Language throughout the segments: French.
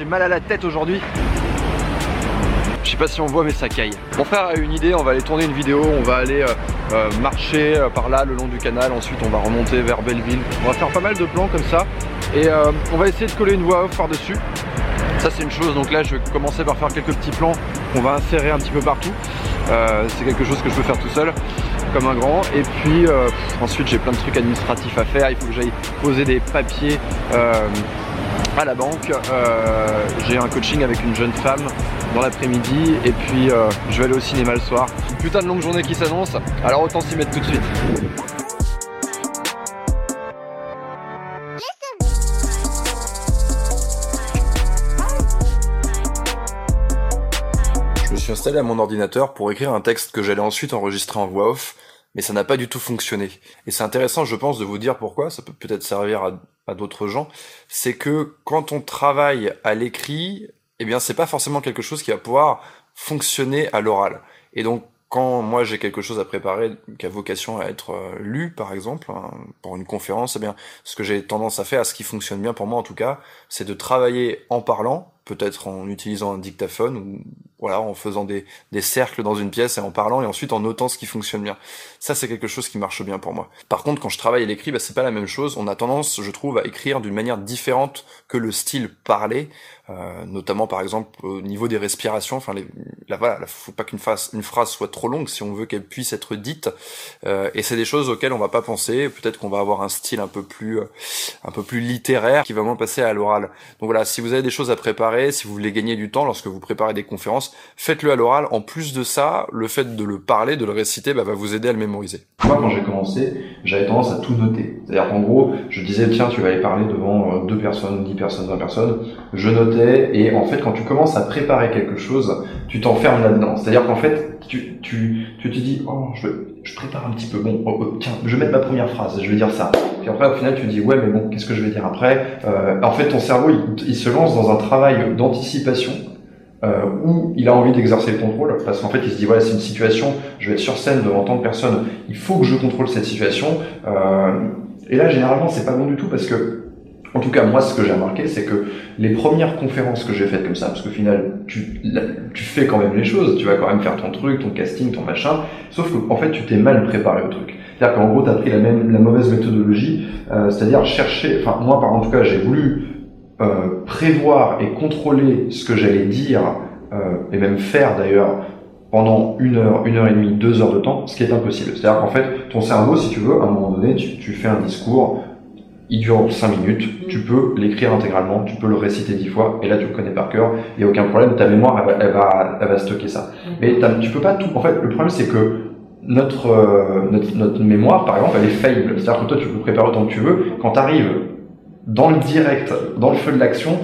j'ai mal à la tête aujourd'hui. Je sais pas si on voit mais ça caille. Mon frère a une idée, on va aller tourner une vidéo, on va aller euh, euh, marcher euh, par là le long du canal, ensuite on va remonter vers Belleville. On va faire pas mal de plans comme ça et on va essayer de coller une voix off par dessus. Ça c'est une chose, donc là je vais commencer par faire quelques petits plans qu'on va insérer un petit peu partout. c'est quelque chose que je peux faire tout seul comme un grand et puis ensuite j'ai plein de trucs administratifs à faire, il faut que j'aille poser des papiers à la banque. Euh, j'ai un coaching avec une jeune femme dans l'après-midi et puis euh, je vais aller au cinéma le soir. Putain de longue journée qui s'annonce, alors autant s'y mettre tout de suite. Je me suis installé à mon ordinateur pour écrire un texte que j'allais ensuite enregistrer en voix off mais ça n'a pas du tout fonctionné. Et c'est intéressant, je pense, de vous dire pourquoi, ça peut peut-être servir à, d'autres gens, c'est que quand on travaille à l'écrit, eh bien, c'est pas forcément quelque chose qui va pouvoir fonctionner à l'oral. Et donc, quand moi j'ai quelque chose à préparer qui a vocation à être euh, lu, par exemple, hein, pour une conférence, eh bien, ce que j'ai tendance à faire, ce qui fonctionne bien pour moi en tout cas, c'est de travailler en parlant, peut-être en utilisant un dictaphone ou voilà, en faisant des, des cercles dans une pièce et en parlant et ensuite en notant ce qui fonctionne bien. Ça, c'est quelque chose qui marche bien pour moi. Par contre, quand je travaille à l'écrit, bah, c'est pas la même chose. On a tendance, je trouve, à écrire d'une manière différente que le style parlé, euh, notamment par exemple au niveau des respirations. Enfin, les, là, voilà, faut pas qu'une phrase, une phrase soit trop longue si on veut qu'elle puisse être dite. Euh, et c'est des choses auxquelles on va pas penser. Peut-être qu'on va avoir un style un peu plus, euh, un peu plus littéraire qui va moins passer à l'oral. Donc voilà, si vous avez des choses à préparer, si vous voulez gagner du temps lorsque vous préparez des conférences, faites-le à l'oral. En plus de ça, le fait de le parler, de le réciter, bah, va vous aider à le mémoriser. Moi, quand j'ai commencé, j'avais tendance à tout noter. C'est-à-dire qu'en gros, je disais, tiens, tu vas aller parler devant euh, deux personnes, dix personnes, vingt personnes. Je notais, et en fait, quand tu commences à préparer quelque chose, tu t'enfermes là-dedans. C'est-à-dire qu'en fait, tu, tu, tu te dis, oh, je, je prépare un petit peu. Bon, oh, oh, tiens, je vais mettre ma première phrase, je vais dire ça. Puis après, au final, tu te dis, ouais, mais bon, qu'est-ce que je vais dire après euh, En fait, ton cerveau, il, il se lance dans un travail d'anticipation euh, où il a envie d'exercer le contrôle, parce qu'en fait il se dit voilà c'est une situation, je vais être sur scène devant tant de personnes, il faut que je contrôle cette situation. Euh, et là généralement c'est pas bon du tout parce que, en tout cas moi ce que j'ai remarqué c'est que les premières conférences que j'ai faites comme ça, parce qu'au final tu, tu fais quand même les choses, tu vas quand même faire ton truc, ton casting, ton machin, sauf qu'en en fait tu t'es mal préparé au truc. C'est-à-dire qu'en gros tu as pris la même la mauvaise méthodologie, euh, c'est-à-dire chercher, enfin moi par en tout cas j'ai voulu euh, prévoir et contrôler ce que j'allais dire, euh, et même faire d'ailleurs, pendant une heure, une heure et demie, deux heures de temps, ce qui est impossible. C'est-à-dire qu'en fait, ton cerveau, si tu veux, à un moment donné, tu, tu fais un discours, il dure cinq minutes, tu peux l'écrire intégralement, tu peux le réciter dix fois, et là tu le connais par cœur, il n'y a aucun problème, ta mémoire, elle va, elle va, elle va stocker ça. Mais tu peux pas tout, en fait, le problème c'est que notre, euh, notre, notre, mémoire, par exemple, elle est faillible. C'est-à-dire que toi, tu peux préparer autant que tu veux. Quand tu arrives dans le direct, dans le feu de l'action,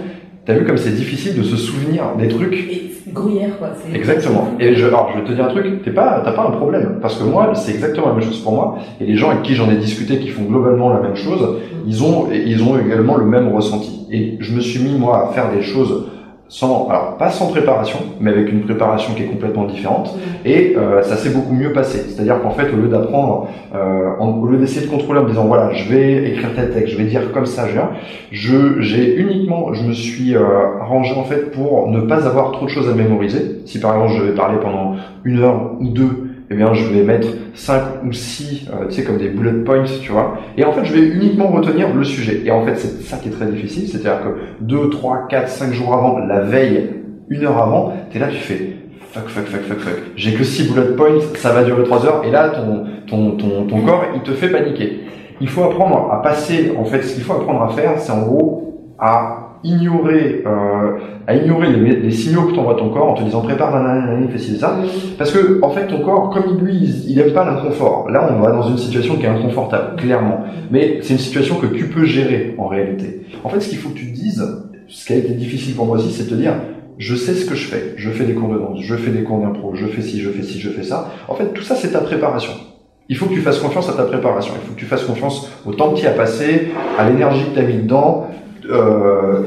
t'as vu comme c'est difficile de se souvenir des trucs. Et gruyère, quoi. Exactement. Et je, alors, je vais te dire un truc, t'es pas, t'as pas un problème. Parce que moi, c'est exactement la même chose pour moi. Et les gens avec qui j'en ai discuté qui font globalement la même chose, mm. ils ont, ils ont également le même ressenti. Et je me suis mis, moi, à faire des choses sans, alors pas sans préparation, mais avec une préparation qui est complètement différente, mm. et euh, ça s'est beaucoup mieux passé. C'est-à-dire qu'en fait, au lieu d'apprendre, euh, au lieu d'essayer de contrôler en me disant voilà, je vais écrire tel texte, je vais dire comme ça, je viens, je j'ai uniquement, je me suis euh, arrangé en fait pour ne pas avoir trop de choses à mémoriser. Si par exemple je vais parler pendant une heure ou deux eh bien, je vais mettre 5 ou 6, euh, tu sais, comme des bullet points, tu vois. Et en fait, je vais uniquement retenir le sujet. Et en fait, c'est ça qui est très difficile. C'est-à-dire que 2, 3, 4, 5 jours avant, la veille, une heure avant, t'es là, tu fais fuck, fuck, fuck, fuck, fuck. J'ai que 6 bullet points, ça va durer 3 heures. Et là, ton, ton, ton, ton corps, il te fait paniquer. Il faut apprendre à passer, en fait, ce qu'il faut apprendre à faire, c'est en gros à ignorer, euh, à ignorer les, les signaux que t'envoie ton corps en te disant prépare, nanana, fais ci, ça. Parce que, en fait, ton corps, comme lui, il, il aime pas l'inconfort. Là, on va dans une situation qui est inconfortable, clairement. Mais c'est une situation que tu peux gérer, en réalité. En fait, ce qu'il faut que tu te dises, ce qui a été difficile pour moi aussi, c'est de te dire, je sais ce que je fais. Je fais des cours de danse, je fais des cours d'impro, je fais ci, je fais ci, je fais ça. En fait, tout ça, c'est ta préparation. Il faut que tu fasses confiance à ta préparation. Il faut que tu fasses confiance au temps que tu as passé, à l'énergie que tu as mis dedans, euh,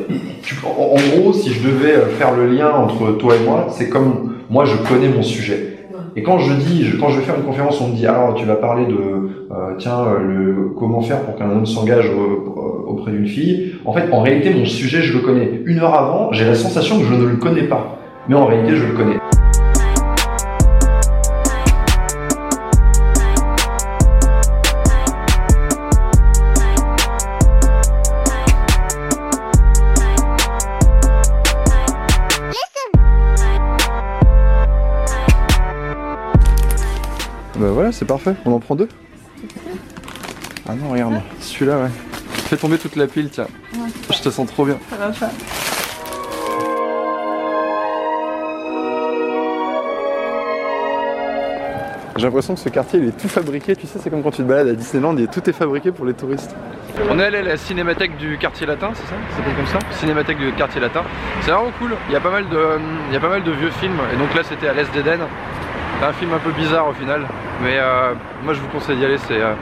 en, gros, si je devais euh, faire le lien entre toi et moi, c'est comme moi je connais mon sujet. Et quand je dis, quand je vais faire une conférence, on me dit alors tu vas parler de, euh, tiens, le, comment faire pour qu'un homme s'engage auprès d'une fille. En fait, en réalité, mon sujet, je le connais. Une heure avant, j'ai la sensation que je ne le connais pas. Mais en réalité, je le connais. Bah voilà, c'est parfait. On en prend deux Ah non, regarde. Celui-là, ouais. Fais tomber toute la pile, tiens. Je te sens trop bien. Ça va pas. J'ai l'impression que ce quartier il est tout fabriqué, tu sais, c'est comme quand tu te balades à Disneyland, et tout est fabriqué pour les touristes. On est allé à la cinémathèque du quartier latin, c'est ça? S'appelle comme ça? Cinémathèque du quartier latin. C'est vraiment cool, il y, a pas mal de, il y a pas mal de vieux films, et donc là c'était à l'Est d'Éden. C'est un film un peu bizarre au final, mais euh, moi je vous conseille d'y aller, c'est, euh,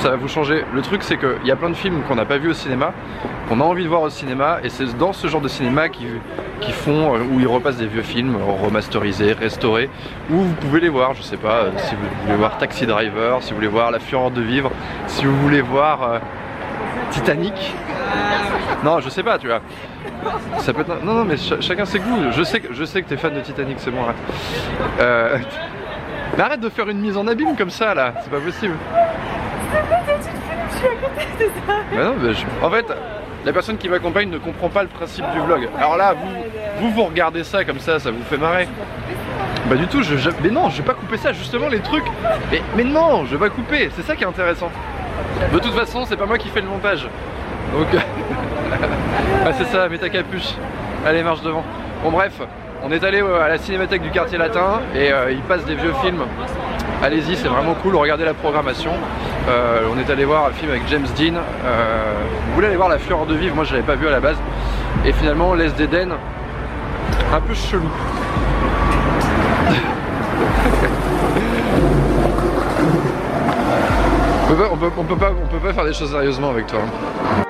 ça va vous changer. Le truc c'est qu'il y a plein de films qu'on n'a pas vu au cinéma, qu'on a envie de voir au cinéma, et c'est dans ce genre de cinéma qui, font, euh, où ils repassent des vieux films remasterisés, restaurés, où vous pouvez les voir, je sais pas, si vous voulez voir Taxi Driver, si vous voulez voir La Fureur de Vivre, si vous voulez voir Titanic. Non, je sais pas, tu vois. Ça peut être... Non, non, mais ch- chacun ses goûts. Je sais, que- je sais que t'es fan de Titanic, c'est bon, arrête. Euh... Mais arrête de faire une mise en abîme comme ça, là. C'est pas possible. Mais non, mais je- en fait, la personne qui m'accompagne ne comprend pas le principe du vlog. Alors là, vous, vous, regardez ça comme ça, ça vous fait marrer. Bah du tout, je, je- mais non, je vais pas couper ça, justement les trucs. Mais, mais non, je vais pas couper, c'est ça qui est intéressant. De toute façon, c'est pas moi qui fais le montage. Donc, ah, c'est ça, mets ta capuche. Allez, marche devant. Bon bref, on est allé euh, à la cinémathèque du quartier latin et euh, ils passent des vieux films. Allez-y, c'est vraiment cool, regardez la programmation. Euh, on est allé voir un film avec James Dean. Euh, vous voulez aller voir La Fureur de Vivre, moi je l'avais pas vu à la base. Et finalement, l'Est d'Éden, un peu chelou. on, on peut pas faire des choses sérieusement avec toi. hein.